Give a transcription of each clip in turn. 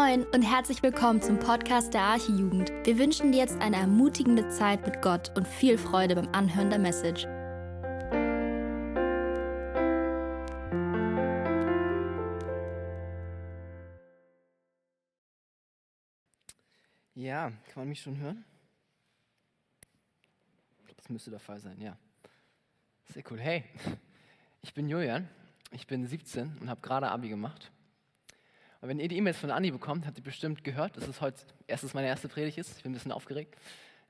Moin und herzlich willkommen zum Podcast der Archijugend. Wir wünschen dir jetzt eine ermutigende Zeit mit Gott und viel Freude beim Anhören der Message. Ja, kann man mich schon hören? Das müsste der Fall sein, ja. Sehr cool. Hey, ich bin Julian, ich bin 17 und habe gerade Abi gemacht. Und wenn ihr die E-Mails von Anni bekommt, habt ihr bestimmt gehört, dass es heute erstes meine erste Predigt ist. Ich bin ein bisschen aufgeregt.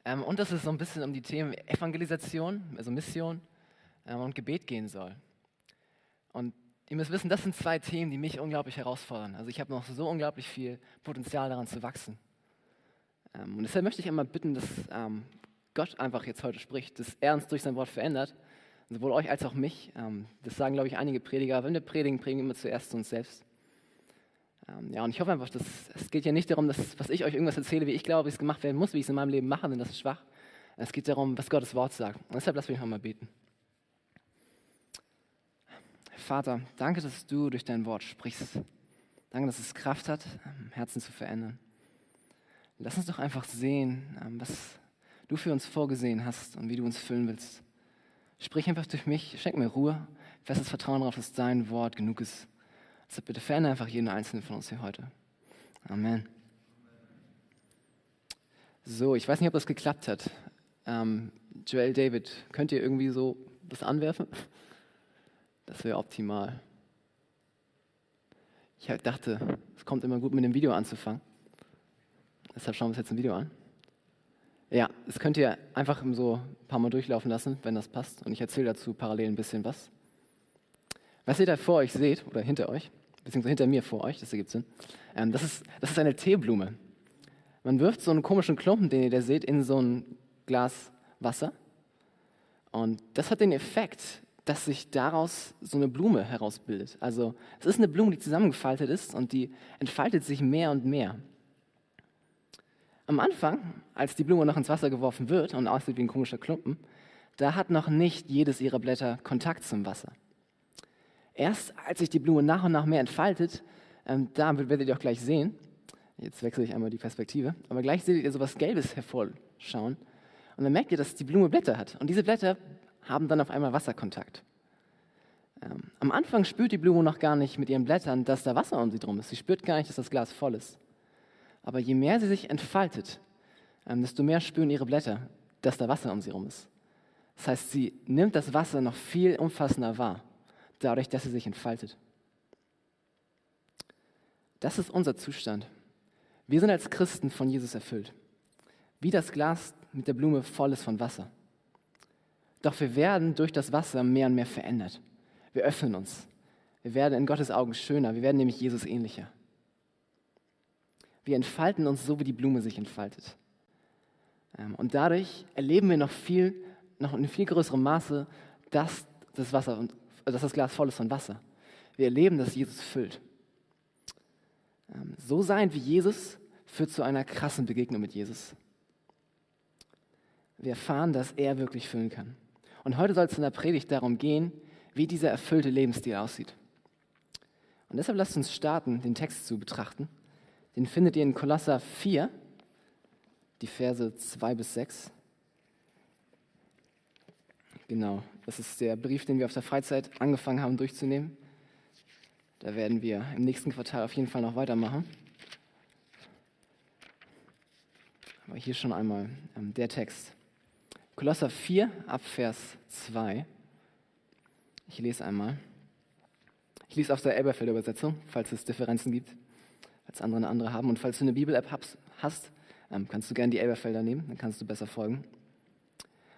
Ähm, und dass es so ein bisschen um die Themen Evangelisation, also Mission ähm, und Gebet gehen soll. Und ihr müsst wissen, das sind zwei Themen, die mich unglaublich herausfordern. Also ich habe noch so unglaublich viel Potenzial daran zu wachsen. Ähm, und deshalb möchte ich einmal bitten, dass ähm, Gott einfach jetzt heute spricht, dass er uns durch sein Wort verändert, sowohl euch als auch mich. Ähm, das sagen, glaube ich, einige Prediger. Wenn wir predigen, predigen wir immer zuerst zu uns selbst. Ähm, ja, und ich hoffe einfach, dass es geht ja nicht darum, dass was ich euch irgendwas erzähle, wie ich glaube, wie es gemacht werden muss, wie ich es in meinem Leben mache, denn das ist schwach. Es geht darum, was Gottes Wort sagt. Und deshalb lasst mich nochmal beten. Vater, danke, dass du durch dein Wort sprichst. Danke, dass es Kraft hat, Herzen zu verändern. Lass uns doch einfach sehen, ähm, was du für uns vorgesehen hast und wie du uns füllen willst. Sprich einfach durch mich, schenk mir Ruhe, festes Vertrauen darauf, dass dein Wort genug ist Deshalb bitte verändere einfach jeden einzelnen von uns hier heute. Amen. So, ich weiß nicht, ob das geklappt hat. Ähm, Joel David, könnt ihr irgendwie so das anwerfen? Das wäre optimal. Ich dachte, es kommt immer gut mit dem Video anzufangen. Deshalb schauen wir uns jetzt ein Video an. Ja, das könnt ihr einfach so ein paar Mal durchlaufen lassen, wenn das passt. Und ich erzähle dazu parallel ein bisschen was. Was ihr da vor euch seht oder hinter euch, beziehungsweise hinter mir vor euch, das ergibt Sinn, ähm, das, ist, das ist eine Teeblume. Man wirft so einen komischen Klumpen, den ihr da seht, in so ein Glas Wasser. Und das hat den Effekt, dass sich daraus so eine Blume herausbildet. Also es ist eine Blume, die zusammengefaltet ist und die entfaltet sich mehr und mehr. Am Anfang, als die Blume noch ins Wasser geworfen wird und aussieht wie ein komischer Klumpen, da hat noch nicht jedes ihrer Blätter Kontakt zum Wasser. Erst als sich die Blume nach und nach mehr entfaltet, ähm, da werdet ihr auch gleich sehen, jetzt wechsle ich einmal die Perspektive, aber gleich seht ihr so was Gelbes hervorschauen und dann merkt ihr, dass die Blume Blätter hat und diese Blätter haben dann auf einmal Wasserkontakt. Ähm, am Anfang spürt die Blume noch gar nicht mit ihren Blättern, dass da Wasser um sie drum ist. Sie spürt gar nicht, dass das Glas voll ist. Aber je mehr sie sich entfaltet, ähm, desto mehr spüren ihre Blätter, dass da Wasser um sie herum ist. Das heißt, sie nimmt das Wasser noch viel umfassender wahr dadurch, dass sie sich entfaltet. Das ist unser Zustand. Wir sind als Christen von Jesus erfüllt. Wie das Glas mit der Blume voll ist von Wasser. Doch wir werden durch das Wasser mehr und mehr verändert. Wir öffnen uns. Wir werden in Gottes Augen schöner. Wir werden nämlich Jesus ähnlicher. Wir entfalten uns so, wie die Blume sich entfaltet. Ähm, und dadurch erleben wir noch viel, noch in viel größerem Maße, dass das Wasser dass das Glas voll ist von Wasser. Wir erleben, dass Jesus füllt. Ähm, so sein wie Jesus führt zu einer krassen Begegnung mit Jesus. Wir erfahren, dass er wirklich füllen kann. Und heute soll es in der Predigt darum gehen, wie dieser erfüllte Lebensstil aussieht. Und deshalb lasst uns starten, den Text zu betrachten. Den findet ihr in Kolosser 4, die Verse 2 bis 6. Genau, das ist der Brief, den wir auf der Freizeit angefangen haben durchzunehmen. Da werden wir im nächsten Quartal auf jeden Fall noch weitermachen. Aber hier schon einmal ähm, der Text. Kolosser 4 ab Vers 2. Ich lese einmal. Ich lese aus der Elberfelder Übersetzung, falls es Differenzen gibt, als andere eine andere haben. Und falls du eine Bibel-App hast, ähm, kannst du gerne die Elberfelder nehmen, dann kannst du besser folgen.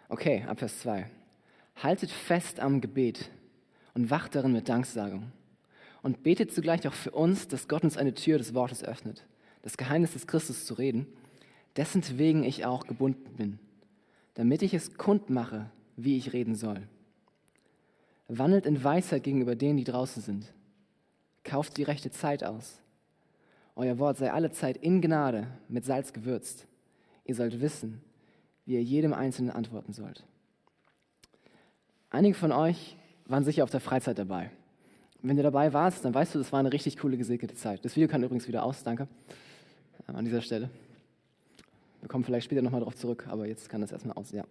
Okay, ab Vers 2. Haltet fest am Gebet und wacht darin mit Danksagung. Und betet zugleich auch für uns, dass Gott uns eine Tür des Wortes öffnet, das Geheimnis des Christus zu reden, dessen wegen ich auch gebunden bin, damit ich es kundmache, wie ich reden soll. Wandelt in Weisheit gegenüber denen, die draußen sind. Kauft die rechte Zeit aus. Euer Wort sei alle Zeit in Gnade mit Salz gewürzt. Ihr sollt wissen, wie ihr jedem Einzelnen antworten sollt. Einige von euch waren sicher auf der Freizeit dabei. Wenn du dabei warst, dann weißt du, das war eine richtig coole, gesegnete Zeit. Das Video kann übrigens wieder aus, danke, ähm, an dieser Stelle. Wir kommen vielleicht später nochmal drauf zurück, aber jetzt kann das erstmal aus, ja.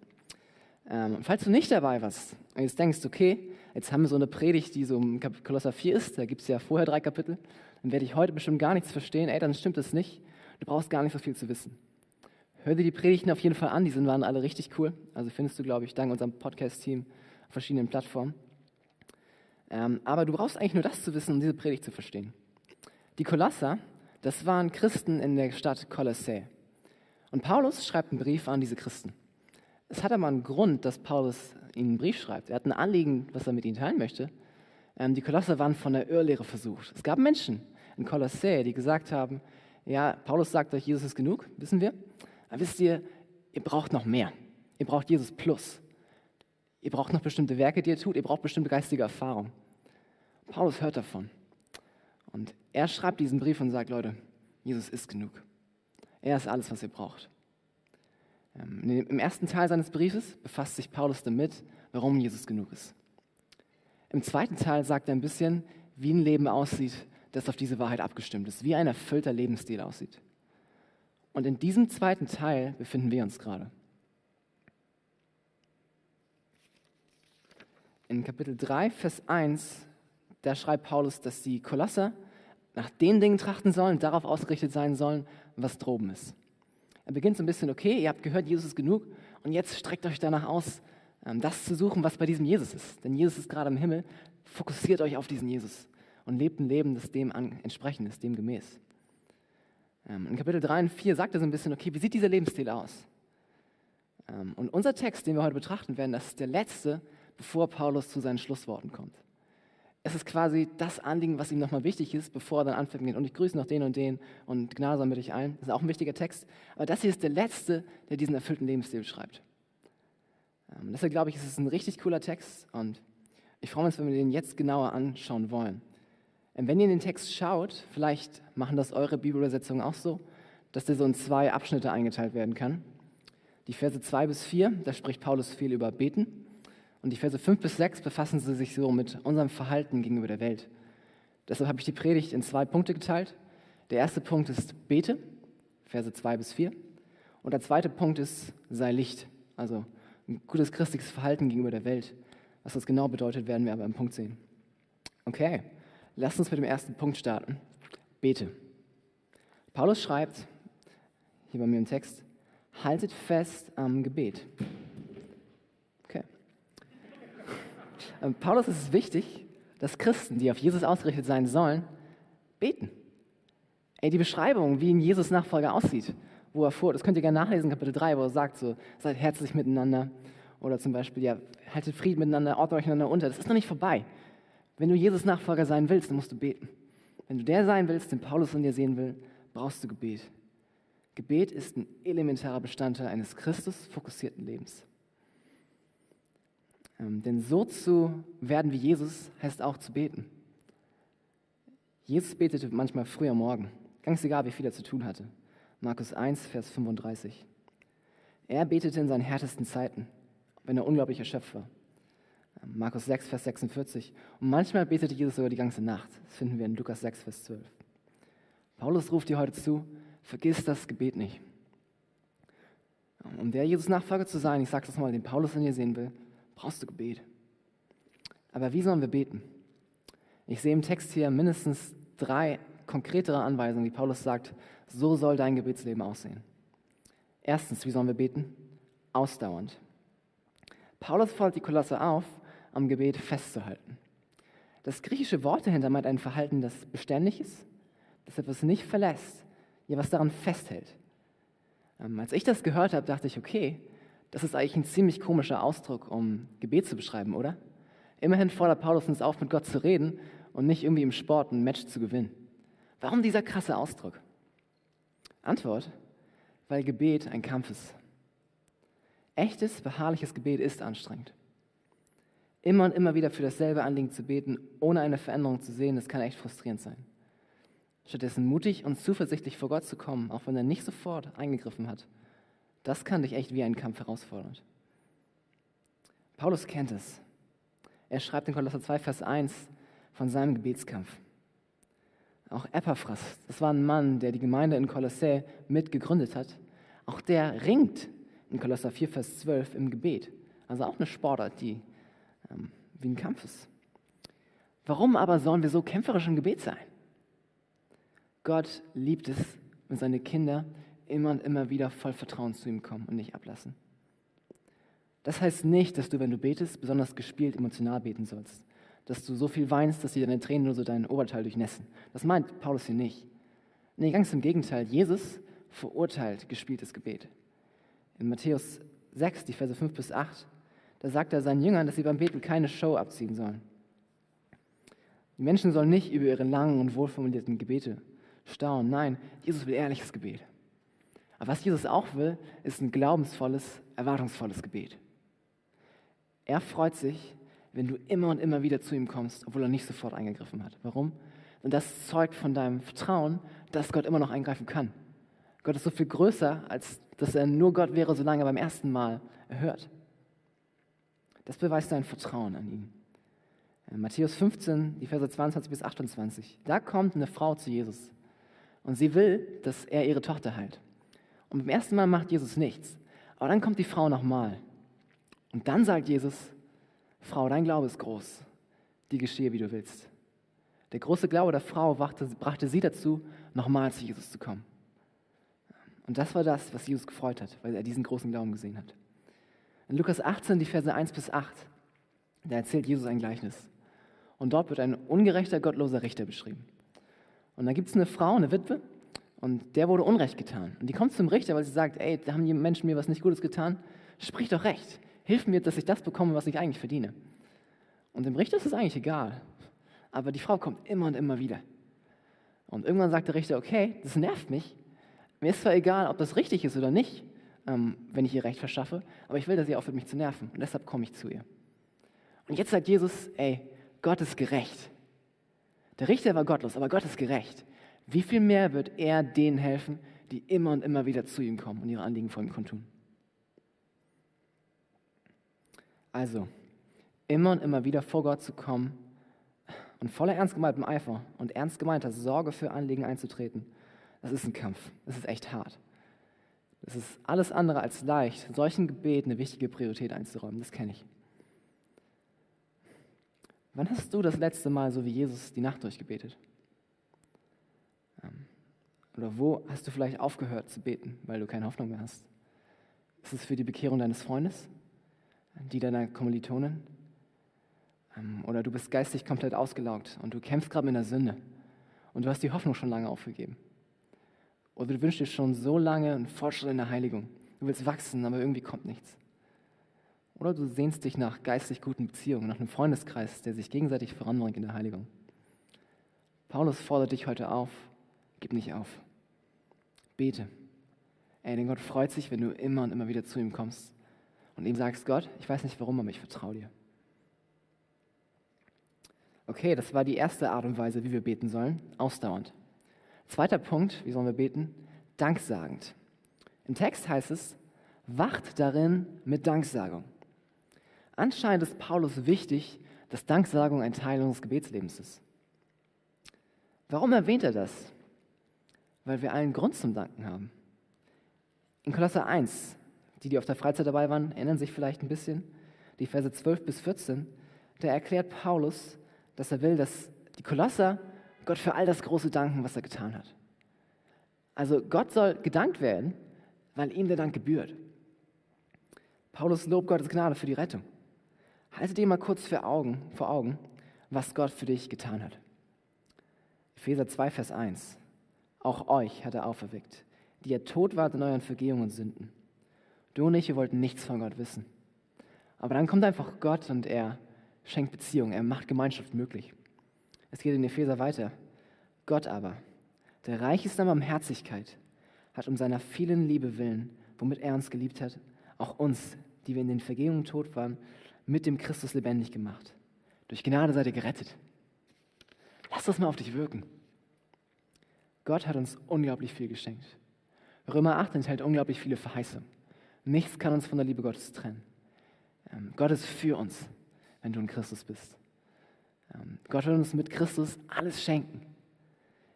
Ähm, falls du nicht dabei warst und jetzt denkst, okay, jetzt haben wir so eine Predigt, die so im Kolosser 4 ist, da gibt es ja vorher drei Kapitel, dann werde ich heute bestimmt gar nichts verstehen, ey, dann stimmt das nicht. Du brauchst gar nicht so viel zu wissen. Hör dir die Predigten auf jeden Fall an, die sind, waren alle richtig cool. Also findest du, glaube ich, dank unserem Podcast-Team verschiedenen Plattformen. Ähm, aber du brauchst eigentlich nur das zu wissen, um diese Predigt zu verstehen. Die Kolosser, das waren Christen in der Stadt Kolossä. Und Paulus schreibt einen Brief an diese Christen. Es hat aber einen Grund, dass Paulus ihnen einen Brief schreibt. Er hat ein Anliegen, was er mit ihnen teilen möchte. Ähm, die Kolosser waren von der Irrlehre versucht. Es gab Menschen in Kolossä, die gesagt haben, ja, Paulus sagt euch, Jesus ist genug, wissen wir. Aber wisst ihr, ihr braucht noch mehr. Ihr braucht Jesus plus. Ihr braucht noch bestimmte Werke, die ihr tut. Ihr braucht bestimmte geistige Erfahrung. Paulus hört davon. Und er schreibt diesen Brief und sagt, Leute, Jesus ist genug. Er ist alles, was ihr braucht. Ähm, Im ersten Teil seines Briefes befasst sich Paulus damit, warum Jesus genug ist. Im zweiten Teil sagt er ein bisschen, wie ein Leben aussieht, das auf diese Wahrheit abgestimmt ist, wie ein erfüllter Lebensstil aussieht. Und in diesem zweiten Teil befinden wir uns gerade. In Kapitel 3, Vers 1, da schreibt Paulus, dass die Kolosser nach den Dingen trachten sollen, darauf ausgerichtet sein sollen, was droben ist. Er beginnt so ein bisschen, okay, ihr habt gehört, Jesus ist genug und jetzt streckt euch danach aus, ähm, das zu suchen, was bei diesem Jesus ist. Denn Jesus ist gerade im Himmel. Fokussiert euch auf diesen Jesus und lebt ein Leben, das dem entsprechend ist, dem gemäß. Ähm, in Kapitel 3 und 4 sagt er so ein bisschen, okay, wie sieht dieser Lebensstil aus? Ähm, und unser Text, den wir heute betrachten werden, das ist der letzte, bevor Paulus zu seinen Schlussworten kommt. Es ist quasi das Anliegen, was ihm nochmal wichtig ist, bevor er dann anfängt, und ich grüße noch den und den und Gnade mit euch allen. Das ist auch ein wichtiger Text. Aber das hier ist der letzte, der diesen erfüllten Lebensstil beschreibt. Ähm, deshalb glaube ich, ist es ein richtig cooler Text und ich freue mich, wenn wir den jetzt genauer anschauen wollen. Und wenn ihr in den Text schaut, vielleicht machen das eure Bibelübersetzungen auch so, dass der so in zwei Abschnitte eingeteilt werden kann. Die Verse 2 bis 4, da spricht Paulus viel über Beten. Und die Verse 5 bis 6 befassen sie sich so mit unserem Verhalten gegenüber der Welt. Deshalb habe ich die Predigt in zwei Punkte geteilt. Der erste Punkt ist Bete, Verse 2 bis 4. Und der zweite Punkt ist sei Licht, also ein gutes christliches Verhalten gegenüber der Welt. Was das genau bedeutet, werden wir aber im Punkt sehen. Okay, lasst uns mit dem ersten Punkt starten. Bete. Paulus schreibt, hier bei mir im Text, haltet fest am Gebet. Ähm, Paulus ist es wichtig, dass Christen, die auf Jesus ausgerichtet sein sollen, beten. Ey, die Beschreibung, wie ein Jesus-Nachfolger aussieht, wo er vor, das könnt ihr gerne nachlesen, Kapitel 3, wo er sagt so, seid herzlich miteinander. Oder zum Beispiel, ja, haltet Frieden miteinander, ordnet euch einander unter. Das ist noch nicht vorbei. Wenn du Jesus-Nachfolger sein willst, dann musst du beten. Wenn du der sein willst, den Paulus in dir sehen will, brauchst du Gebet. Gebet ist ein elementarer Bestandteil eines Christus-fokussierten Lebens. Ähm, denn so zu werden wie Jesus heißt auch zu beten. Jesus betete manchmal früh am Morgen, ganz egal, wie viel er zu tun hatte. Markus 1, Vers 35. Er betete in seinen härtesten Zeiten, wenn er unglaublich erschöpft war. Ähm, Markus 6, Vers 46. Und manchmal betete Jesus sogar die ganze Nacht. Das finden wir in Lukas 6, Vers 12. Paulus ruft dir heute zu, vergiss das Gebet nicht. Um der Jesus-Nachfolger zu sein, ich sage das mal, den Paulus in dir sehen will, brauchst du Gebet. Aber wie sollen wir beten? Ich sehe im Text hier mindestens drei konkretere Anweisungen, wie Paulus sagt, so soll dein Gebetsleben aussehen. Erstens, wie sollen wir beten? Ausdauernd. Paulus fordert die Kolosse auf, am Gebet festzuhalten. Das griechische Wort dahinter meint ein Verhalten, das beständig ist, das etwas nicht verlässt, ja was daran festhält. Ähm, als ich das gehört habe, dachte ich, okay, das ist eigentlich ein ziemlich komischer Ausdruck, um Gebet zu beschreiben, oder? Immerhin fordert Paulus uns auf, mit Gott zu reden und nicht irgendwie im Sport ein Match zu gewinnen. Warum dieser krasse Ausdruck? Antwort, weil Gebet ein Kampf ist. Echtes, beharrliches Gebet ist anstrengend. Immer und immer wieder für dasselbe Anliegen zu beten, ohne eine Veränderung zu sehen, das kann echt frustrierend sein. Stattdessen mutig und zuversichtlich vor Gott zu kommen, auch wenn er nicht sofort eingegriffen hat das kann dich echt wie ein Kampf herausfordern. Paulus kennt es. Er schreibt in Kolosser 2, Vers 1 von seinem Gebetskampf. Auch Epaphras, das war ein Mann, der die Gemeinde in Kolossä mitgegründet hat. Auch der ringt in Kolosser 4, Vers 12 im Gebet. Also auch eine Sportart, die ähm, wie ein Kampf ist. Warum aber sollen wir so kämpferisch im Gebet sein? Gott liebt es, wenn seine Kinder immer und immer wieder voll Vertrauen zu ihm kommen und nicht ablassen. Das heißt nicht, dass du, wenn du betest, besonders gespielt emotional beten sollst. Dass du so viel weinst, dass dir deine Tränen nur so dein Oberteil durchnässen. Das meint Paulus hier nicht. Nee, ganz im Gegenteil. Jesus verurteilt gespieltes Gebet. In Matthäus 6, die Verse 5 bis 8, da sagt er seinen Jüngern, dass sie beim Beten keine Show abziehen sollen. Die Menschen sollen nicht über ihre langen und wohlformulierten Gebete staunen. Nein, Jesus will ehrliches Gebet. Aber was Jesus auch will, ist ein glaubensvolles, erwartungsvolles Gebet. Er freut sich, wenn du immer und immer wieder zu ihm kommst, obwohl er nicht sofort eingegriffen hat. Warum? Und das zeugt von deinem Vertrauen, dass Gott immer noch eingreifen kann. Gott ist so viel größer, als dass er nur Gott wäre, solange er beim ersten Mal erhört. Das beweist dein Vertrauen an ihn. Matthäus 15, die Verse 22 bis 28. Da kommt eine Frau zu Jesus und sie will, dass er ihre Tochter heilt. Und beim ersten Mal macht Jesus nichts. Aber dann kommt die Frau nochmal. Und dann sagt Jesus, Frau, dein Glaube ist groß, die geschehe, wie du willst. Der große Glaube der Frau brachte sie dazu, nochmal zu Jesus zu kommen. Und das war das, was Jesus gefreut hat, weil er diesen großen Glauben gesehen hat. In Lukas 18, die Verse 1 bis 8, da erzählt Jesus ein Gleichnis. Und dort wird ein ungerechter, gottloser Richter beschrieben. Und da gibt es eine Frau, eine Witwe, und der wurde Unrecht getan. Und die kommt zum Richter, weil sie sagt, ey, da haben die Menschen mir was nicht Gutes getan. Sprich doch recht hilf mir, dass ich das bekomme, was ich eigentlich verdiene. Und dem Richter ist es eigentlich egal. Aber die Frau kommt immer und immer wieder. Und irgendwann sagt der Richter, okay, das nervt mich. Mir ist zwar egal, ob das richtig ist oder nicht, ähm, wenn ich ihr Recht verschaffe, aber ich will, dass sie aufhört, mich zu nerven. Und deshalb komme ich zu ihr. Und jetzt sagt Jesus, ey, Gott ist gerecht. Der Richter war gottlos, aber Gott ist gerecht. Wie viel mehr wird er denen helfen, die immer und immer wieder zu ihm kommen und ihre Anliegen vor ihm kundtun? Also, immer und immer wieder vor Gott zu kommen und voller ernst gemeintem Eifer und ernst gemeinter Sorge für Anliegen einzutreten, das ist ein Kampf. Das ist echt hart. Das ist alles andere als leicht, solchen Gebeten eine wichtige Priorität einzuräumen. Das kenne ich. Wann hast du das letzte Mal so wie Jesus die Nacht durchgebetet? Oder wo hast du vielleicht aufgehört zu beten, weil du keine Hoffnung mehr hast? Ist es für die Bekehrung deines Freundes? die deiner Kommilitonen. Ähm, oder du bist geistig komplett ausgelaugt und du kämpfst gerade mit einer Sünde und du hast die Hoffnung schon lange aufgegeben. Oder du wünschst dir schon so lange einen Fortschritt in der Heiligung. Du willst wachsen, aber irgendwie kommt nichts. Oder du sehnst dich nach geistig guten Beziehungen, nach einem Freundeskreis, der sich gegenseitig voranbringt in der Heiligung. Paulus fordert dich heute auf, gib nicht auf. Bete. Ey, denn Gott freut sich, wenn du immer und immer wieder zu ihm kommst und ihm sagst, Gott, ich weiß nicht warum, aber ich vertraue dir. Okay, das war die erste Art und Weise, wie wir beten sollen, ausdauernd. Zweiter Punkt, wie sollen wir beten? Danksagend. Im Text heißt es, wacht darin mit Danksagung. Anscheinend ist Paulus wichtig, dass Danksagung ein Teil unseres Gebetslebens ist. Warum erwähnt er das? Weil wir allen Grund zum Danken haben. In Kolosser 1 die, die auf der Freizeit dabei waren, erinnern sich vielleicht ein bisschen. Die Verse 12 bis 14, da erklärt Paulus, dass er will, dass die Kolosser Gott für all das große danken, was er getan hat. Also Gott soll gedankt werden, weil ihm der Dank gebührt. Paulus lobt Gottes Gnade für die Rettung. Halte dir mal kurz vor Augen, vor Augen, was Gott für dich getan hat. Epheser 2, Vers 1. Auch euch hat er auferweckt, die ihr tot wart in euren Vergehungen und Sünden Du und ich, wir wollten nichts von Gott wissen. Aber dann kommt einfach Gott und er schenkt Beziehung, er macht Gemeinschaft möglich. Es geht in Epheser weiter. Gott aber, der reich ist an Barmherzigkeit, hat um seiner vielen Liebe willen, womit er uns geliebt hat, auch uns, die wir in den Vergehungen tot waren, mit dem Christus lebendig gemacht. Durch Gnade seid ihr gerettet. Lass das mal auf dich wirken. Gott hat uns unglaublich viel geschenkt. Römer 8 enthält unglaublich viele Verheißungen. Nichts kann uns von der Liebe Gottes trennen. Ähm, Gott ist für uns, wenn du in Christus bist. Ähm, Gott will uns mit Christus alles schenken.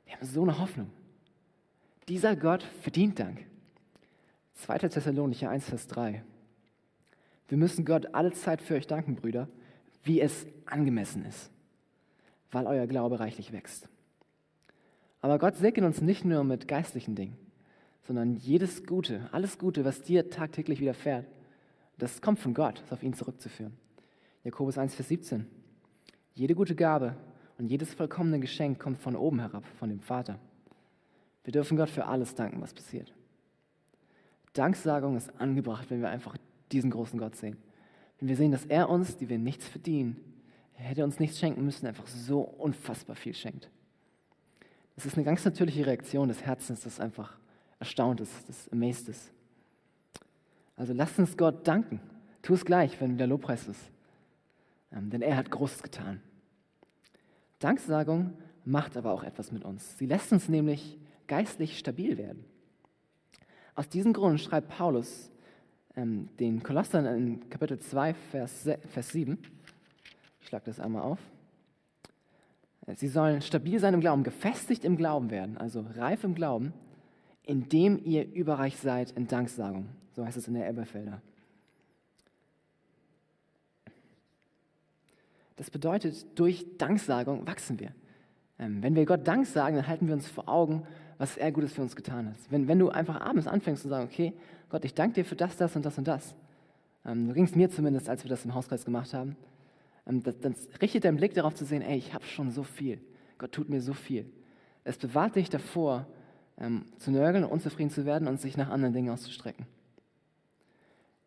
Wir haben so eine Hoffnung. Dieser Gott verdient Dank. 2. Thessalonicher 1, Vers 3. Wir müssen Gott alle Zeit für euch danken, Brüder, wie es angemessen ist, weil euer Glaube reichlich wächst. Aber Gott segnet uns nicht nur mit geistlichen Dingen, sondern jedes Gute, alles Gute, was dir tagtäglich widerfährt, das kommt von Gott, ist auf ihn zurückzuführen. Jakobus 1, Vers 17. Jede gute Gabe und jedes vollkommene Geschenk kommt von oben herab, von dem Vater. Wir dürfen Gott für alles danken, was passiert. Danksagung ist angebracht, wenn wir einfach diesen großen Gott sehen. Wenn wir sehen, dass er uns, die wir nichts verdienen, er hätte uns nichts schenken müssen, einfach so unfassbar viel schenkt. Das ist eine ganz natürliche Reaktion des Herzens, das einfach erstaunt ist, das amazed ist. Also lasst uns Gott danken. Tu es gleich, wenn der Lobpreis ist. Ähm, denn er hat Großes getan. Danksagung macht aber auch etwas mit uns. Sie lässt uns nämlich geistlich stabil werden. Aus diesem Grund schreibt Paulus ähm, den Kolossern in Kapitel 2, Vers, Vers 7. Ich schlage das einmal auf. Sie sollen stabil sein im Glauben, gefestigt im Glauben werden, also reif im Glauben, indem ihr überreich seid in Danksagung. So heißt es in der Elberfelder. Das bedeutet, durch Danksagung wachsen wir. Ähm, wenn wir Gott Dank sagen, dann halten wir uns vor Augen, was er Gutes für uns getan hat. Wenn, wenn du einfach abends anfängst zu sagen, okay, Gott, ich danke dir für das, das und das und das. Ähm, so ging es mir zumindest, als wir das im Hauskreis gemacht haben. Ähm, dann richtet dein Blick darauf zu sehen, ey, ich habe schon so viel. Gott tut mir so viel. Es bewahrt dich davor, ähm, zu nörgeln, unzufrieden zu werden und sich nach anderen Dingen auszustrecken.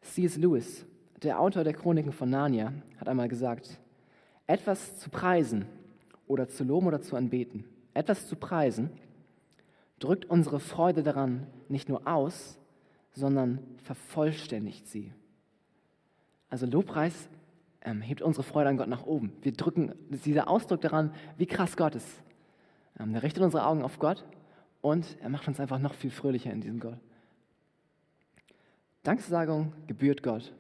C.S. Lewis, der Autor der Chroniken von Narnia, hat einmal gesagt, etwas zu preisen oder zu loben oder zu anbeten, etwas zu preisen, drückt unsere Freude daran nicht nur aus, sondern vervollständigt sie. Also Lobpreis ähm, hebt unsere Freude an Gott nach oben. Wir drücken dieser Ausdruck daran, wie krass Gott ist. Ähm, er richtet unsere Augen auf Gott und er macht uns einfach noch viel fröhlicher in diesem Gott. Danksagung gebührt Gott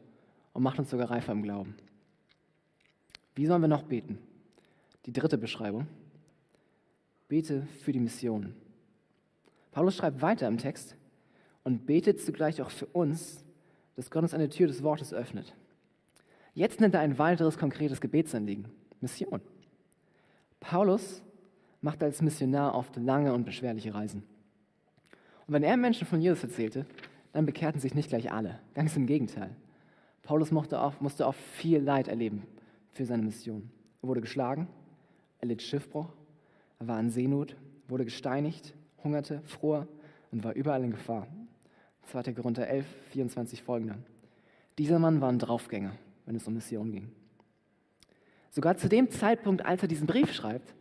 und macht uns sogar reifer im Glauben. Wie sollen wir noch beten? Die dritte Beschreibung. Bete für die Mission. Paulus schreibt weiter im Text und betet zugleich auch für uns, dass Gott uns eine Tür des Wortes öffnet. Jetzt nennt er ein weiteres konkretes Gebetsanliegen, Mission. Paulus macht als Missionar oft lange und beschwerliche Reisen. Und wenn er Menschen von Jesus erzählte, dann bekehrten sich nicht gleich alle. Ganz im Gegenteil. Paulus musste auch, musste auch viel Leid erleben für seine Mission. Er wurde geschlagen, er litt Schiffbruch, er war in Seenot, wurde gesteinigt, hungerte, fror und war überall in Gefahr. 2. Korinther 11, 24 folgende. Dieser Mann war ein Draufgänger, wenn es um Mission ging. Sogar zu dem Zeitpunkt, als er diesen Brief schreibt,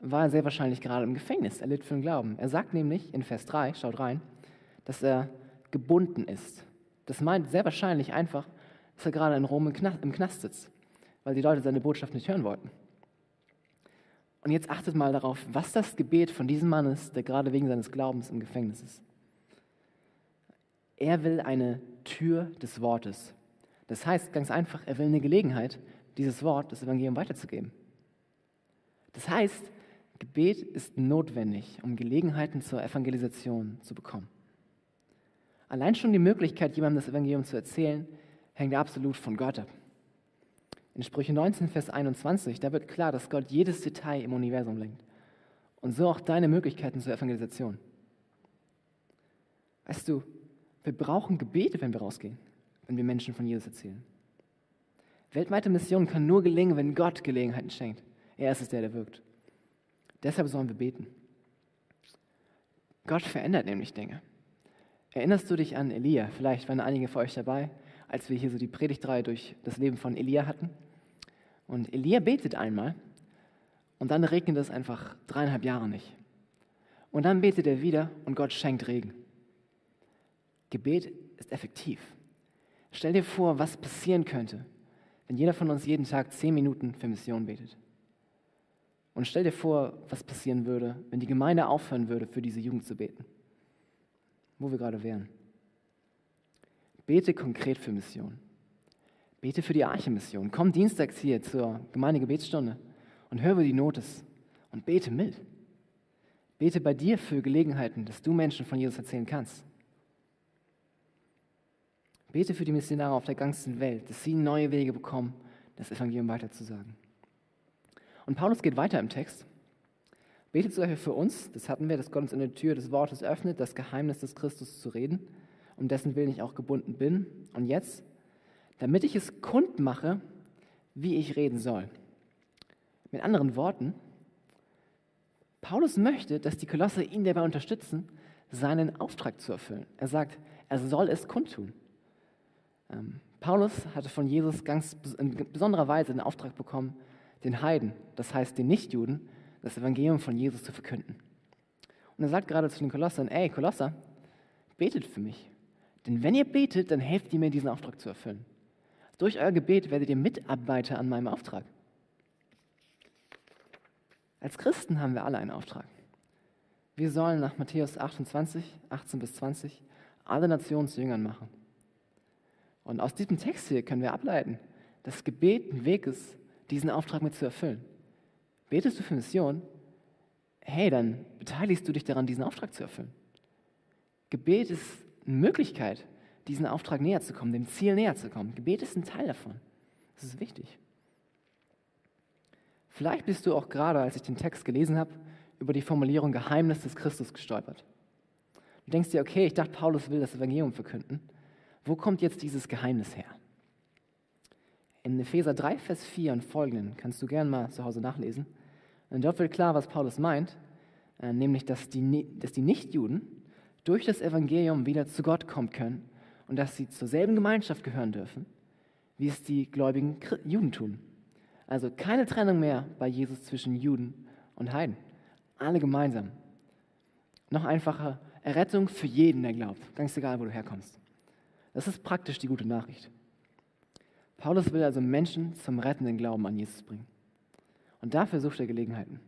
war er sehr wahrscheinlich gerade im Gefängnis. Er litt für den Glauben. Er sagt nämlich in Vers 3, schaut rein, dass er gebunden ist. Das meint sehr wahrscheinlich einfach, dass er gerade in Rom im Knast sitzt, weil die Leute seine Botschaft nicht hören wollten. Und jetzt achtet mal darauf, was das Gebet von diesem Mann ist, der gerade wegen seines Glaubens im Gefängnis ist. Er will eine Tür des Wortes. Das heißt ganz einfach, er will eine Gelegenheit, dieses Wort, das Evangelium weiterzugeben. Das heißt, Gebet ist notwendig, um Gelegenheiten zur Evangelisation zu bekommen. Allein schon die Möglichkeit, jemandem das Evangelium zu erzählen, hängt absolut von Gott ab. In Sprüche 19, Vers 21, da wird klar, dass Gott jedes Detail im Universum lenkt. Und so auch deine Möglichkeiten zur Evangelisation. Weißt du, wir brauchen Gebete, wenn wir rausgehen, wenn wir Menschen von Jesus erzählen. Weltweite Mission kann nur gelingen, wenn Gott Gelegenheiten schenkt. Er ist es, der, der wirkt. Deshalb sollen wir beten. Gott verändert nämlich Dinge. Erinnerst du dich an Elia? Vielleicht waren einige von euch dabei als wir hier so die Predigtreihe durch das Leben von Elia hatten. Und Elia betet einmal und dann regnet es einfach dreieinhalb Jahre nicht. Und dann betet er wieder und Gott schenkt Regen. Gebet ist effektiv. Stell dir vor, was passieren könnte, wenn jeder von uns jeden Tag zehn Minuten für Mission betet. Und stell dir vor, was passieren würde, wenn die Gemeinde aufhören würde, für diese Jugend zu beten. Wo wir gerade wären. Bete konkret für Mission. Bete für die Arche-Mission. Komm dienstags hier zur Gemeindegebetsstunde und hör, wo die Not ist und bete mit. Bete bei dir für Gelegenheiten, dass du Menschen von Jesus erzählen kannst. Bete für die Missionare auf der ganzen Welt, dass sie neue Wege bekommen, das Evangelium weiterzusagen. Und Paulus geht weiter im Text. Betet dafür für uns, das hatten wir, dass Gott uns in der Tür des Wortes öffnet, das Geheimnis des Christus zu reden, um dessen Willen ich auch gebunden bin. Und jetzt, damit ich es kundmache, wie ich reden soll. Mit anderen Worten, Paulus möchte, dass die Kolosse ihn dabei unterstützen, seinen Auftrag zu erfüllen. Er sagt, er soll es kundtun. Ähm, Paulus hatte von Jesus ganz in besonderer Weise den Auftrag bekommen, den Heiden, das heißt den Nichtjuden, das Evangelium von Jesus zu verkünden. Und er sagt gerade zu den Kolossern, ey Kolosser, betet für mich. Denn wenn ihr betet, dann helft ihr mir, diesen Auftrag zu erfüllen. Durch euer Gebet werdet ihr Mitarbeiter an meinem Auftrag. Als Christen haben wir alle einen Auftrag. Wir sollen nach Matthäus 28, 18 bis 20 alle Nationen zu Jüngern machen. Und aus diesem Text hier können wir ableiten, dass Gebet ein Weg ist, diesen Auftrag mit zu erfüllen. Betest du für Mission? Hey, dann beteiligst du dich daran, diesen Auftrag zu erfüllen. Gebet ist eine Möglichkeit, diesen Auftrag näher zu kommen, dem Ziel näher zu kommen. Gebet ist ein Teil davon. Das ist wichtig. Vielleicht bist du auch gerade, als ich den Text gelesen habe, über die Formulierung Geheimnis des Christus gestolpert. Du denkst dir, okay, ich dachte, Paulus will das Evangelium verkünden. Wo kommt jetzt dieses Geheimnis her? In Epheser 3, Vers 4 und folgenden kannst du gerne mal zu Hause nachlesen. Und dort wird klar, was Paulus meint, äh, nämlich, dass die, dass die Nichtjuden durch das Evangelium wieder zu Gott kommen können und dass sie zur selben Gemeinschaft gehören dürfen, wie es die gläubigen Juden tun. Also keine Trennung mehr bei Jesus zwischen Juden und Heiden. Alle gemeinsam. Noch einfacher, Errettung für jeden, der glaubt, ganz egal, wo du herkommst. Das ist praktisch die gute Nachricht. Paulus will also Menschen zum rettenden Glauben an Jesus bringen. Und dafür sucht er Gelegenheiten.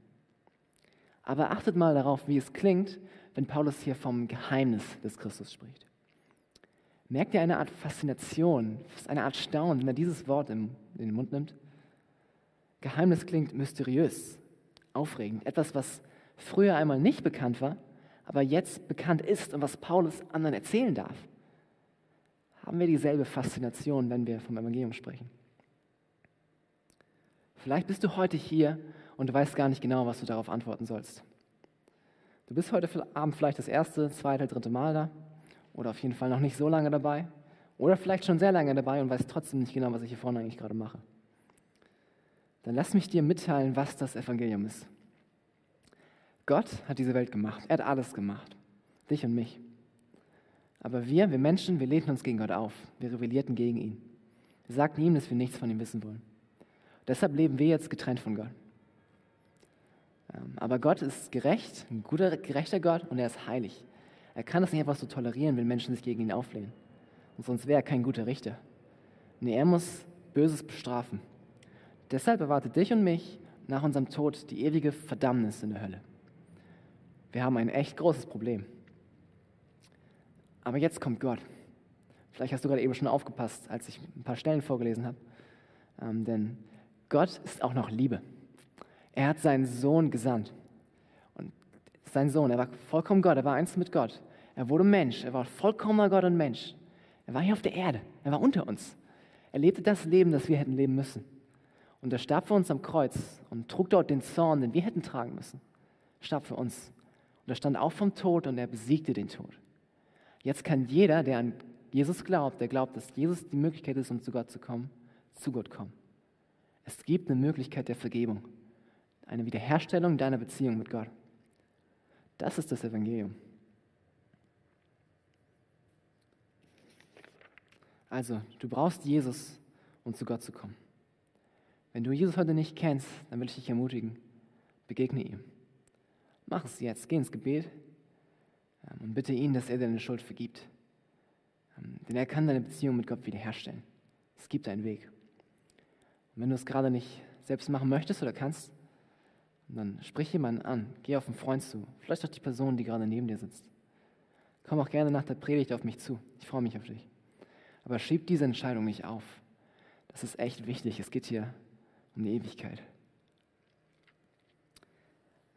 Aber achtet mal darauf, wie es klingt, wenn Paulus hier vom Geheimnis des Christus spricht. Merkt ihr eine Art Faszination, eine Art Staunen, wenn er dieses Wort in den Mund nimmt? Geheimnis klingt mysteriös, aufregend, etwas, was früher einmal nicht bekannt war, aber jetzt bekannt ist und was Paulus anderen erzählen darf haben wir dieselbe Faszination, wenn wir vom Evangelium sprechen. Vielleicht bist du heute hier und du weißt gar nicht genau, was du darauf antworten sollst. Du bist heute Abend vielleicht das erste, zweite, dritte Mal da oder auf jeden Fall noch nicht so lange dabei oder vielleicht schon sehr lange dabei und weißt trotzdem nicht genau, was ich hier vorne eigentlich gerade mache. Dann lass mich dir mitteilen, was das Evangelium ist. Gott hat diese Welt gemacht. Er hat alles gemacht. Dich und mich. Aber wir, wir Menschen, wir lehnten uns gegen Gott auf. Wir rebellierten gegen ihn. Wir sagten ihm, dass wir nichts von ihm wissen wollen. Deshalb leben wir jetzt getrennt von Gott. Ähm, aber Gott ist gerecht, ein guter, gerechter Gott und er ist heilig. Er kann es nicht einfach so tolerieren, wenn Menschen sich gegen ihn auflehnen. Und sonst wäre er kein guter Richter. Nee, er muss Böses bestrafen. Deshalb erwartet dich und mich nach unserem Tod die ewige Verdammnis in der Hölle. Wir haben ein echt großes Problem. Aber jetzt kommt Gott. Vielleicht hast du gerade eben schon aufgepasst, als ich ein paar Stellen vorgelesen habe. Ähm, denn Gott ist auch noch Liebe. Er hat seinen Sohn gesandt. Und sein Sohn, er war vollkommen Gott, er war eins mit Gott. Er wurde Mensch, er war vollkommener Gott und Mensch. Er war hier auf der Erde, er war unter uns. Er lebte das Leben, das wir hätten leben müssen. Und er starb für uns am Kreuz und trug dort den Zorn, den wir hätten tragen müssen. Er starb für uns. Und er stand auf vom Tod und er besiegte den Tod. Jetzt kann jeder, der an Jesus glaubt, der glaubt, dass Jesus die Möglichkeit ist, um zu Gott zu kommen, zu Gott kommen. Es gibt eine Möglichkeit der Vergebung, eine Wiederherstellung deiner Beziehung mit Gott. Das ist das Evangelium. Also, du brauchst Jesus, um zu Gott zu kommen. Wenn du Jesus heute nicht kennst, dann will ich dich ermutigen, begegne ihm. Mach es jetzt, geh ins Gebet, und bitte ihn, dass er deine Schuld vergibt. Ähm, denn er kann deine Beziehung mit Gott wiederherstellen. Es gibt einen Weg. Und wenn du es gerade nicht selbst machen möchtest oder kannst, dann sprich jemanden an, geh auf einen Freund zu, vielleicht auch die Person, die gerade neben dir sitzt. Komm auch gerne nach der Predigt auf mich zu. Ich freue mich auf dich. Aber schieb diese Entscheidung nicht auf. Das ist echt wichtig. Es geht hier um die Ewigkeit.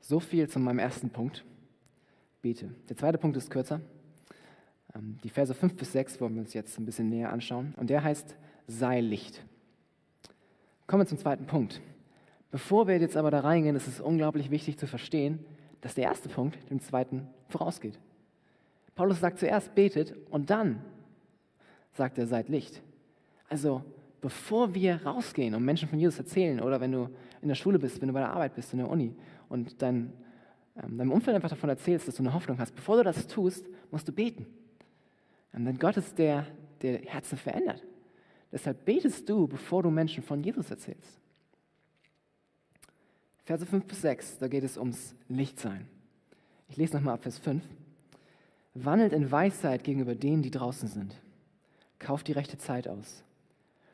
So viel zu meinem ersten Punkt. Bete. Der zweite Punkt ist kürzer. Ähm, die Verse 5 bis 6 wollen wir uns jetzt ein bisschen näher anschauen. Und der heißt, sei Licht. Kommen wir zum zweiten Punkt. Bevor wir jetzt aber da reingehen, ist es unglaublich wichtig zu verstehen, dass der erste Punkt dem zweiten vorausgeht. Paulus sagt zuerst, betet und dann sagt er, seid Licht. Also, bevor wir rausgehen und Menschen von Jesus erzählen oder wenn du in der Schule bist, wenn du bei der Arbeit bist, in der Uni und dein, deinem Umfeld einfach davon erzählst, dass du eine Hoffnung hast, bevor du das tust, musst du beten. Denn Gott ist der, der Herzen verändert. Deshalb betest du, bevor du Menschen von Jesus erzählst. Verse 5 bis 6, da geht es ums Lichtsein. Ich lese nochmal ab Vers 5. Wandelt in Weisheit gegenüber denen, die draußen sind. Kauft die rechte Zeit aus.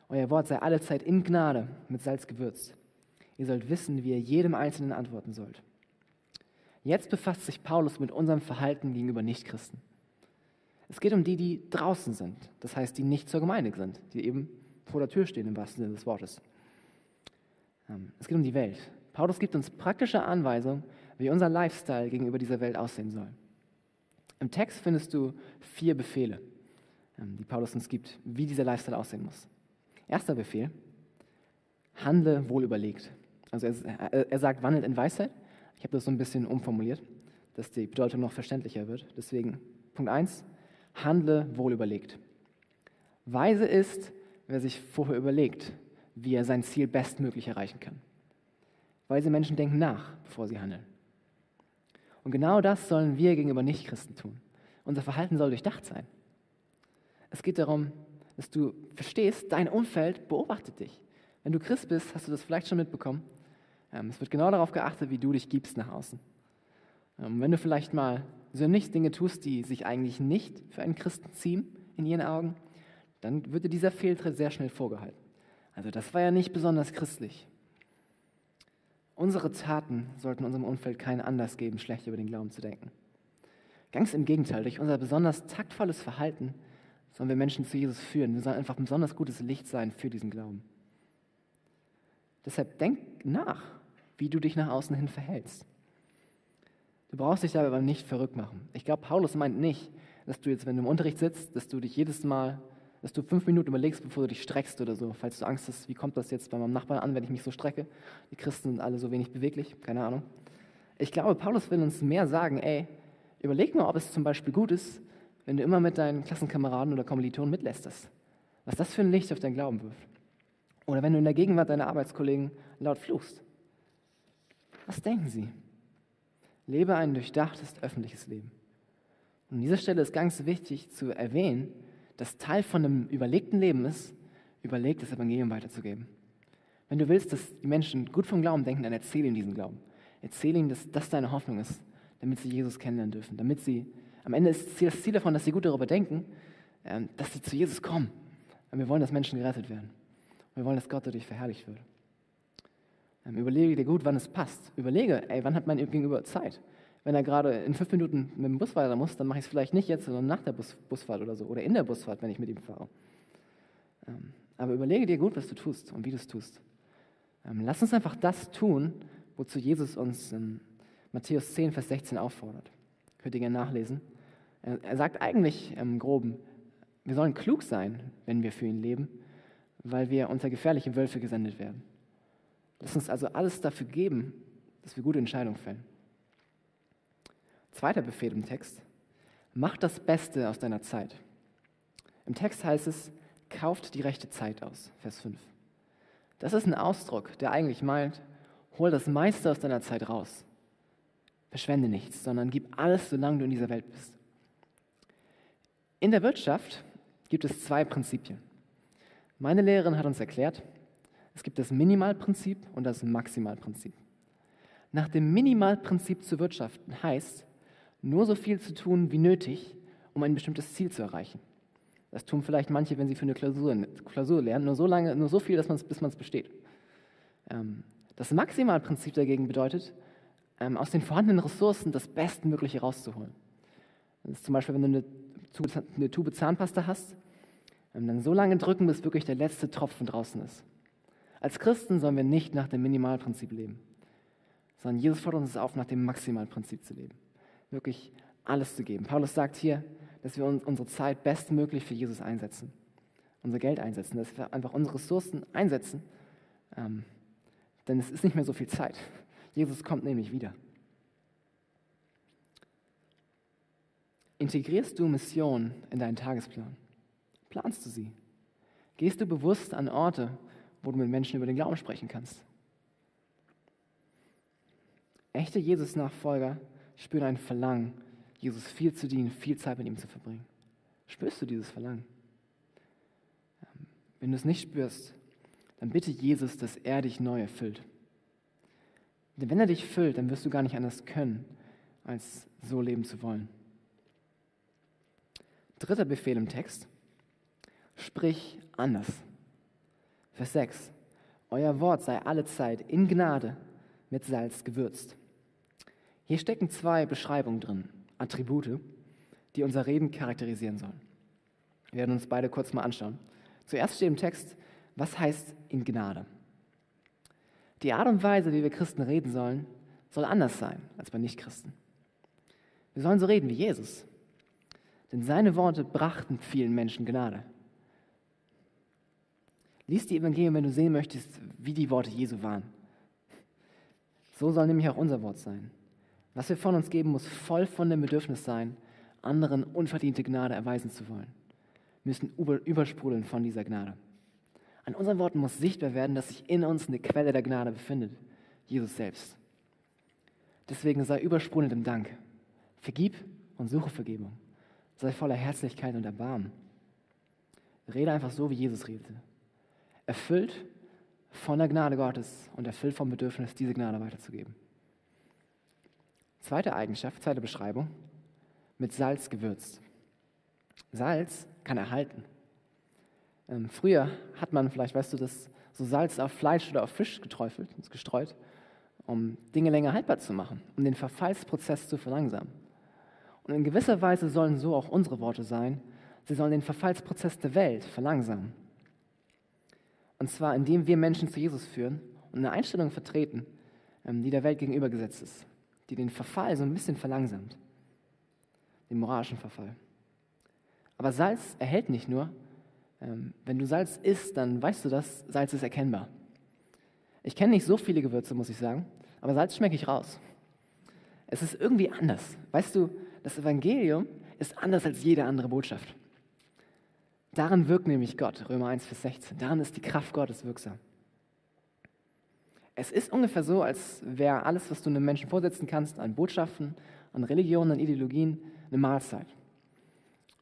Euer Wort sei alle Zeit in Gnade mit Salz gewürzt. Ihr sollt wissen, wie ihr jedem Einzelnen antworten sollt. Jetzt befasst sich Paulus mit unserem Verhalten gegenüber Nichtchristen. Es geht um die, die draußen sind, das heißt, die nicht zur Gemeinde sind, die eben vor der Tür stehen im wahrsten Sinne des Wortes. Ähm, es geht um die Welt, Paulus gibt uns praktische Anweisungen, wie unser Lifestyle gegenüber dieser Welt aussehen soll. Im Text findest du vier Befehle, ähm, die Paulus uns gibt, wie dieser Lifestyle aussehen muss. Erster Befehl, handle wohlüberlegt. Also er, er sagt, wandelt in Weisheit. Ich habe das so ein bisschen umformuliert, dass die Bedeutung noch verständlicher wird. Deswegen Punkt 1, handle wohlüberlegt. Weise ist, wer sich vorher überlegt, wie er sein Ziel bestmöglich erreichen kann. Weise Menschen denken nach, bevor sie handeln. Und genau das sollen wir gegenüber Nichtchristen tun. Unser Verhalten soll durchdacht sein. Es geht darum, dass du verstehst, dein Umfeld beobachtet dich. Wenn du Christ bist, hast du das vielleicht schon mitbekommen. Ähm, es wird genau darauf geachtet, wie du dich gibst nach außen. Ähm, wenn du vielleicht mal so nicht Dinge tust, die sich eigentlich nicht für einen Christen ziehen in ihren Augen, dann wird dir dieser Fehltritt sehr schnell vorgehalten. Also das war ja nicht besonders christlich. Unsere Taten sollten unserem Umfeld keinen Anlass geben, schlecht über den Glauben zu denken. Ganz im Gegenteil, durch unser besonders taktvolles Verhalten sollen wir Menschen zu Jesus führen. Wir sollen einfach ein besonders gutes Licht sein für diesen Glauben. Deshalb denk nach, wie du dich nach außen hin verhältst. Du brauchst dich dabei aber nicht verrückt machen. Ich glaube, Paulus meint nicht, dass du jetzt, wenn du im Unterricht sitzt, dass du dich jedes Mal dass du fünf Minuten überlegst, bevor du dich streckst oder so, falls du Angst hast, wie kommt das jetzt bei meinem Nachbarn an, wenn ich mich so strecke? Die Christen sind alle so wenig beweglich, keine Ahnung. Ich glaube, Paulus will uns mehr sagen, ey, überleg mal, ob es zum Beispiel gut ist, wenn du immer mit deinen Klassenkameraden oder Kommilitonen mitlästerst. Was das für ein Licht auf dein Glauben wirft. Oder wenn du in der Gegenwart deiner Arbeitskollegen laut fluchst. Was denken sie? Lebe ein durchdachtes öffentliches Leben. Und an dieser Stelle ist ganz wichtig zu erwähnen, das Teil von einem überlegten Leben ist, überlegt das Evangelium weiterzugeben. Wenn du willst, dass die Menschen gut vom Glauben denken, dann erzähle ihnen diesen Glauben. Erzähle ihnen, dass das deine Hoffnung ist, damit sie Jesus kennenlernen dürfen. Damit sie, am Ende ist das Ziel davon, dass sie gut darüber denken, ähm, dass sie zu Jesus kommen. Und wir wollen, dass Menschen gerettet werden. Und wir wollen, dass Gott dadurch verherrlicht wird. Ähm, überlege dir gut, wann es passt. Überlege, ey, wann hat mein Gegenüber Zeit? wenn er gerade in fünf Minuten mit dem Bus weiter muss, dann mache ich es vielleicht nicht jetzt, sondern nach der Bus Busfahrt oder so oder in der Busfahrt, wenn ich mit ihm fahre. Ähm, aber überlege dir gut, was du tust und wie du es tust. Ähm, lass uns einfach das tun, wozu Jesus uns in Matthäus 10, Vers 16 auffordert. Könnt ihr gerne nachlesen. Er sagt eigentlich im Groben, wir sollen klug sein, wenn wir für ihn leben, weil wir unter gefährliche Wölfe gesendet werden. Lass uns also alles dafür geben, dass wir gute Entscheidungen fällen. Zweiter Befehl im Text. Mach das Beste aus deiner Zeit. Im Text heißt es, kauft die rechte Zeit aus. Vers 5. Das ist ein Ausdruck, der eigentlich meint, hol das meiste aus deiner Zeit raus. Verschwende nichts, sondern gib alles, solange du in dieser Welt bist. In der Wirtschaft gibt es zwei Prinzipien. Meine Lehrerin hat uns erklärt, es gibt das Minimalprinzip und das Maximalprinzip. Nach dem Minimalprinzip zu wirtschaften heißt, nur so viel zu tun wie nötig, um ein bestimmtes Ziel zu erreichen. Das tun vielleicht manche, wenn sie für eine Klausur, Klausur lernen, nur so lange, nur so viel, dass bis man es besteht. Ähm, das Maximalprinzip dagegen bedeutet, ähm, aus den vorhandenen Ressourcen das Bestmögliche rauszuholen. Das ist zum Beispiel, wenn du eine Tube, eine Tube Zahnpasta hast, ähm, dann so lange drücken, bis wirklich der letzte Tropfen draußen ist. Als Christen sollen wir nicht nach dem Minimalprinzip leben, sondern Jesus fordert uns auf, nach dem Maximalprinzip zu leben. Wirklich alles zu geben. Paulus sagt hier, dass wir uns unsere Zeit bestmöglich für Jesus einsetzen, unser Geld einsetzen, dass wir einfach unsere Ressourcen einsetzen, ähm, denn es ist nicht mehr so viel Zeit. Jesus kommt nämlich wieder. Integrierst du Mission in deinen Tagesplan? Planst du sie? Gehst du bewusst an Orte, wo du mit Menschen über den Glauben sprechen kannst? Echte Jesus-Nachfolger spüren ein Verlangen, Jesus viel zu dienen, viel Zeit mit ihm zu verbringen. Spürst du dieses Verlangen? Ähm, wenn du es nicht spürst, dann bitte Jesus, dass er dich neu erfüllt. Denn wenn er dich füllt, dann wirst du gar nicht anders können, als so leben zu wollen. Dritter Befehl im Text. Sprich anders. Vers 6. Euer Wort sei alle Zeit in Gnade mit Salz gewürzt. Hier stecken zwei Beschreibungen drin, Attribute, die unser Reden charakterisieren sollen. Wir werden uns beide kurz mal anschauen. Zuerst steht im Text, was heißt in Gnade? Die Art und Weise, wie wir Christen reden sollen, soll anders sein als bei Nichtchristen. Wir sollen so reden wie Jesus. Denn seine Worte brachten vielen Menschen Gnade. Lies die Evangelium, wenn du sehen möchtest, wie die Worte Jesu waren. So soll nämlich auch unser Wort sein. Was wir von uns geben, muss voll von dem Bedürfnis sein, anderen unverdiente Gnade erweisen zu wollen. Wir müssen übersprudeln von dieser Gnade. An unseren Worten muss sichtbar werden, dass sich in uns eine Quelle der Gnade befindet, Jesus selbst. Deswegen sei übersprudelnd im Dank. Vergib und suche Vergebung. Sei voller Herzlichkeit und Erbarmen. Rede einfach so, wie Jesus redete. Erfüllt von der Gnade Gottes und erfüllt vom Bedürfnis, diese Gnade weiterzugeben. Zweite Eigenschaft, zweite Beschreibung, mit Salz gewürzt. Salz kann erhalten. Ähm, früher hat man, vielleicht weißt du das, so Salz auf Fleisch oder auf Fisch geträufelt, gestreut, um Dinge länger haltbar zu machen, um den Verfallsprozess zu verlangsamen. Und in gewisser Weise sollen so auch unsere Worte sein. Sie sollen den Verfallsprozess der Welt verlangsamen. Und zwar, indem wir Menschen zu Jesus führen und eine Einstellung vertreten, ähm, die der Welt gegenübergesetzt ist, die den Verfall so ein bisschen verlangsamt, den moralischen Verfall. Aber Salz erhält nicht nur, ähm, wenn du Salz isst, dann weißt du das, Salz ist erkennbar. Ich kenne nicht so viele Gewürze, muss ich sagen, aber Salz schmecke ich raus. Es ist irgendwie anders. Weißt du, das Evangelium ist anders als jede andere Botschaft. Darin wirkt nämlich Gott, Römer 1, Vers 16. Darin ist die Kraft Gottes wirksam. Es ist ungefähr so, als wäre alles, was du einem Menschen vorsetzen kannst, an Botschaften, an Religionen, an Ideologien, eine Mahlzeit.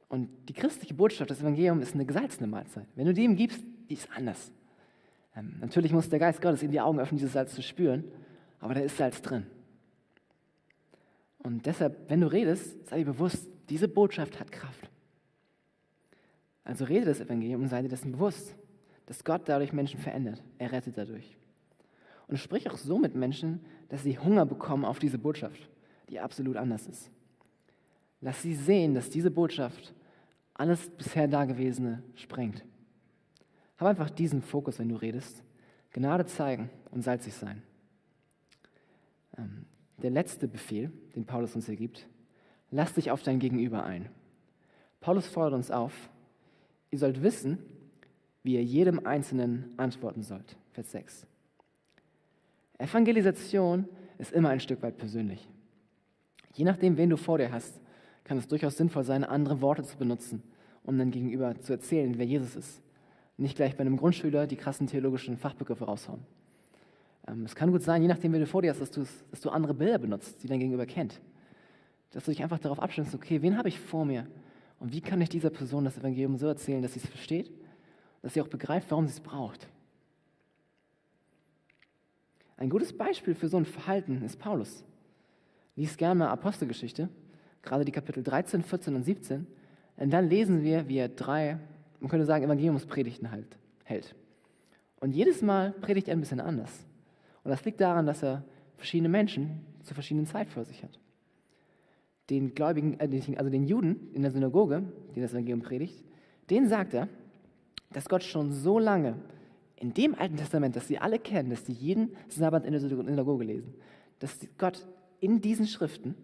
Und die christliche Botschaft, das Evangelium, ist eine gesalzene Mahlzeit. Wenn du dem gibst, die ist anders. Ähm, natürlich muss der Geist Gottes in die Augen öffnen, dieses Salz zu spüren, aber da ist Salz drin. Und deshalb, wenn du redest, sei dir bewusst, diese Botschaft hat Kraft. Also rede das Evangelium und sei dir dessen bewusst, dass Gott dadurch Menschen verändert. Er rettet dadurch. Und sprich auch so mit Menschen, dass sie Hunger bekommen auf diese Botschaft, die absolut anders ist. Lass sie sehen, dass diese Botschaft alles bisher Dagewesene sprengt. Hab einfach diesen Fokus, wenn du redest. Gnade zeigen und salzig sein. Ähm, der letzte Befehl, den Paulus uns hier gibt, lass dich auf dein Gegenüber ein. Paulus fordert uns auf, ihr sollt wissen, wie ihr jedem Einzelnen antworten sollt. Vers 6. Evangelisation ist immer ein Stück weit persönlich. Je nachdem, wen du vor dir hast, kann es durchaus sinnvoll sein, andere Worte zu benutzen, um dann gegenüber zu erzählen, wer Jesus ist. Nicht gleich bei einem Grundschüler die krassen theologischen Fachbegriffe raushauen. Ähm, es kann gut sein, je nachdem, wer du vor dir hast, dass, dass du andere Bilder benutzt, die dein Gegenüber kennt. Dass du dich einfach darauf abstimmst, okay, wen habe ich vor mir? Und wie kann ich dieser Person das Evangelium so erzählen, dass sie es versteht, dass sie auch begreift, warum sie es braucht? Ein gutes Beispiel für so ein Verhalten ist Paulus. Lies gerne mal Apostelgeschichte, gerade die Kapitel 13, 14 und 17. Und dann lesen wir, wie er drei, man könnte sagen, Evangeliumspredigten halt, hält. Und jedes Mal predigt er ein bisschen anders. Und das liegt daran, dass er verschiedene Menschen zu verschiedenen Zeiten vor sich hat. Den Gläubigen, äh, also den Juden in der Synagoge, die das Evangelium predigt, denen sagt er, dass Gott schon so lange in dem Alten Testament, das sie alle kennen, dass sie jeden Sabbat in der Synagoge lesen, dass Gott in diesen Schriften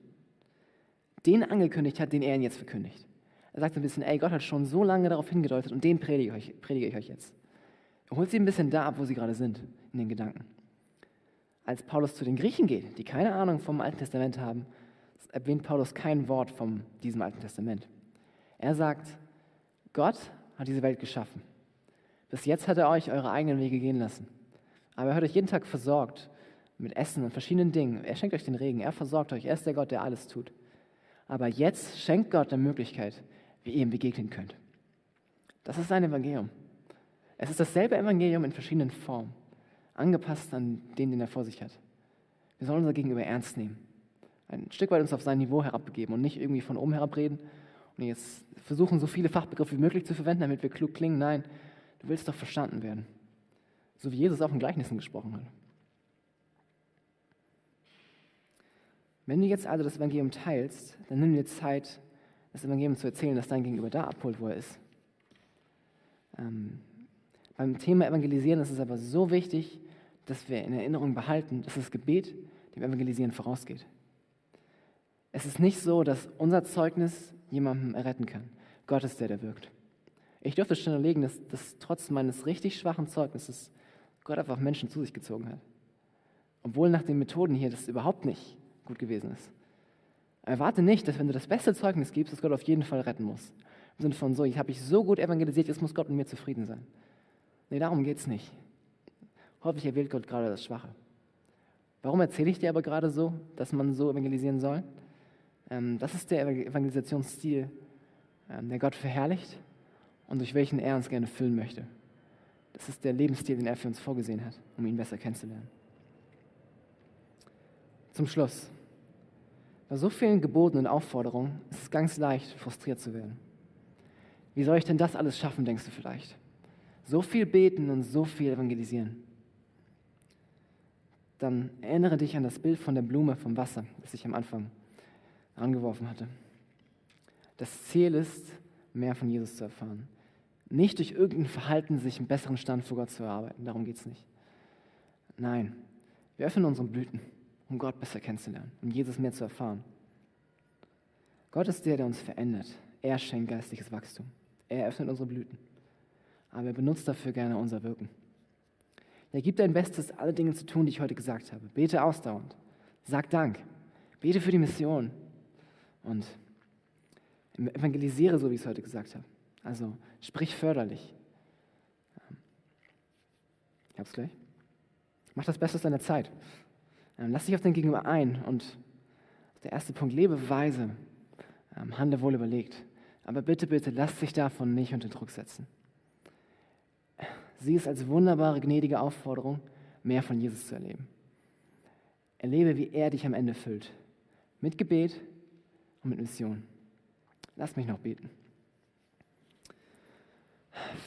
den angekündigt hat, den er ihnen jetzt verkündigt. Er sagt ein bisschen, ey, Gott hat schon so lange darauf hingedeutet und den predige ich euch, predige ich euch jetzt. Er holt sie ein bisschen da ab, wo sie gerade sind, in den Gedanken. Als Paulus zu den Griechen geht, die keine Ahnung vom Alten Testament haben, erwähnt Paulus kein Wort von diesem Alten Testament. Er sagt, Gott hat diese Welt geschaffen. Bis jetzt hat er euch eure eigenen Wege gehen lassen. Aber er hat euch jeden Tag versorgt mit Essen und verschiedenen Dingen. Er schenkt euch den Regen, er versorgt euch, er ist der Gott, der alles tut. Aber jetzt schenkt Gott eine Möglichkeit, wie ihr ihm begegnen könnt. Das ist sein Evangelium. Es ist dasselbe Evangelium in verschiedenen Formen, angepasst an den, den er vor sich hat. Wir sollen unser Gegenüber ernst nehmen, ein Stück weit uns auf sein Niveau herabbegeben und nicht irgendwie von oben herabreden und jetzt versuchen, so viele Fachbegriffe wie möglich zu verwenden, damit wir klug klingen. Nein, du willst doch verstanden werden, so wie Jesus auch in Gleichnissen gesprochen hat. Wenn du jetzt also das Evangelium teilst, dann nimm dir Zeit, das Evangelium zu erzählen, dass dein Gegenüber da abholt, wo er ist. Ähm, beim Thema Evangelisieren ist es aber so wichtig, dass wir in Erinnerung behalten, dass das Gebet dem Evangelisieren vorausgeht. Es ist nicht so, dass unser Zeugnis jemandem erretten kann. Gott ist der, der wirkt. Ich dürfte schon erlegen, dass, dass trotz meines richtig schwachen Zeugnisses Gott einfach Menschen zu sich gezogen hat. Obwohl nach den Methoden hier das überhaupt nicht gut gewesen ist. Erwarte nicht, dass wenn du das beste Zeugnis gibst, dass Gott auf jeden Fall retten muss. Im Sinne von so, ich habe ich so gut evangelisiert, jetzt muss Gott mit mir zufrieden sein. Nee, darum geht es nicht. Häufig erwählt Gott gerade das Schwache. Warum erzähle ich dir aber gerade so, dass man so evangelisieren soll? Ähm, das ist der Evangelisationsstil, ähm, der Gott verherrlicht und durch welchen er uns gerne füllen möchte. Das ist der Lebensstil, den er für uns vorgesehen hat, um ihn besser kennenzulernen. Zum Schluss. Bei so vielen Geboten und Aufforderungen ist es ganz leicht, frustriert zu werden. Wie soll ich denn das alles schaffen, denkst du vielleicht? So viel beten und so viel evangelisieren. Dann erinnere dich an das Bild von der Blume vom Wasser, das ich am Anfang angeworfen hatte. Das Ziel ist, mehr von Jesus zu erfahren. Nicht durch irgendein Verhalten sich einen besseren Stand vor Gott zu erarbeiten. Darum geht es nicht. Nein, wir öffnen unsere Blüten um Gott besser kennenzulernen, um Jesus mehr zu erfahren. Gott ist der, der uns verändert. Er schenkt geistliches Wachstum. Er öffnet unsere Blüten. Aber er benutzt dafür gerne unser Wirken. Er gibt dein Bestes, alle Dinge zu tun, die ich heute gesagt habe. Bete ausdauernd. Sag Dank. Bete für die Mission. Und evangelisiere, so wie ich es heute gesagt habe. Also sprich förderlich. Ich hab's gleich. Mach das Beste aus deiner Zeit. Ähm, lass dich auf dein Gegenüber ein und der erste Punkt, lebe weise, ähm, handle wohl überlegt. Aber bitte, bitte, lass dich davon nicht unter Druck setzen. Sieh es als wunderbare, gnädige Aufforderung, mehr von Jesus zu erleben. Erlebe, wie er dich am Ende füllt. Mit Gebet und mit Mission. Lass mich noch beten.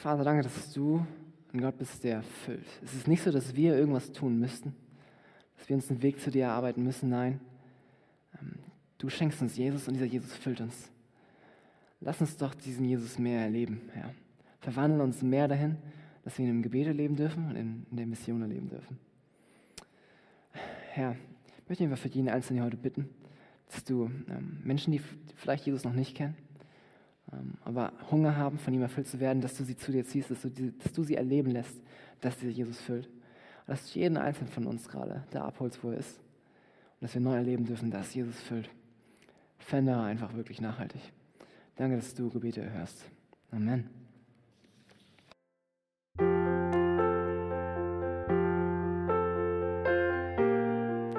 Vater, danke, dass du ein Gott bist, der füllt. Es ist nicht so, dass wir irgendwas tun müssten dass wir uns einen Weg zu dir erarbeiten müssen. Nein, ähm, du schenkst uns Jesus und dieser Jesus füllt uns. Lass uns doch diesen Jesus mehr erleben, Herr. Verwandeln uns mehr dahin, dass wir ihn im Gebet erleben dürfen und in, in der Mission erleben dürfen. Herr, ich möchte einfach für jeden Einzelnen heute bitten, dass du ähm, Menschen, die vielleicht Jesus noch nicht kennen, ähm, aber Hunger haben, von ihm erfüllt zu werden, dass du sie zu dir ziehst, dass du, die, dass du sie erleben lässt, dass dieser Jesus füllt dass du jeden einzelnen von uns gerade da abholst, wo er ist. Und dass wir neu erleben dürfen, dass Jesus füllt. Verändere einfach wirklich nachhaltig. Danke, dass du Gebete erhörst. Amen.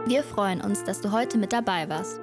Wir freuen uns, dass du heute mit dabei warst.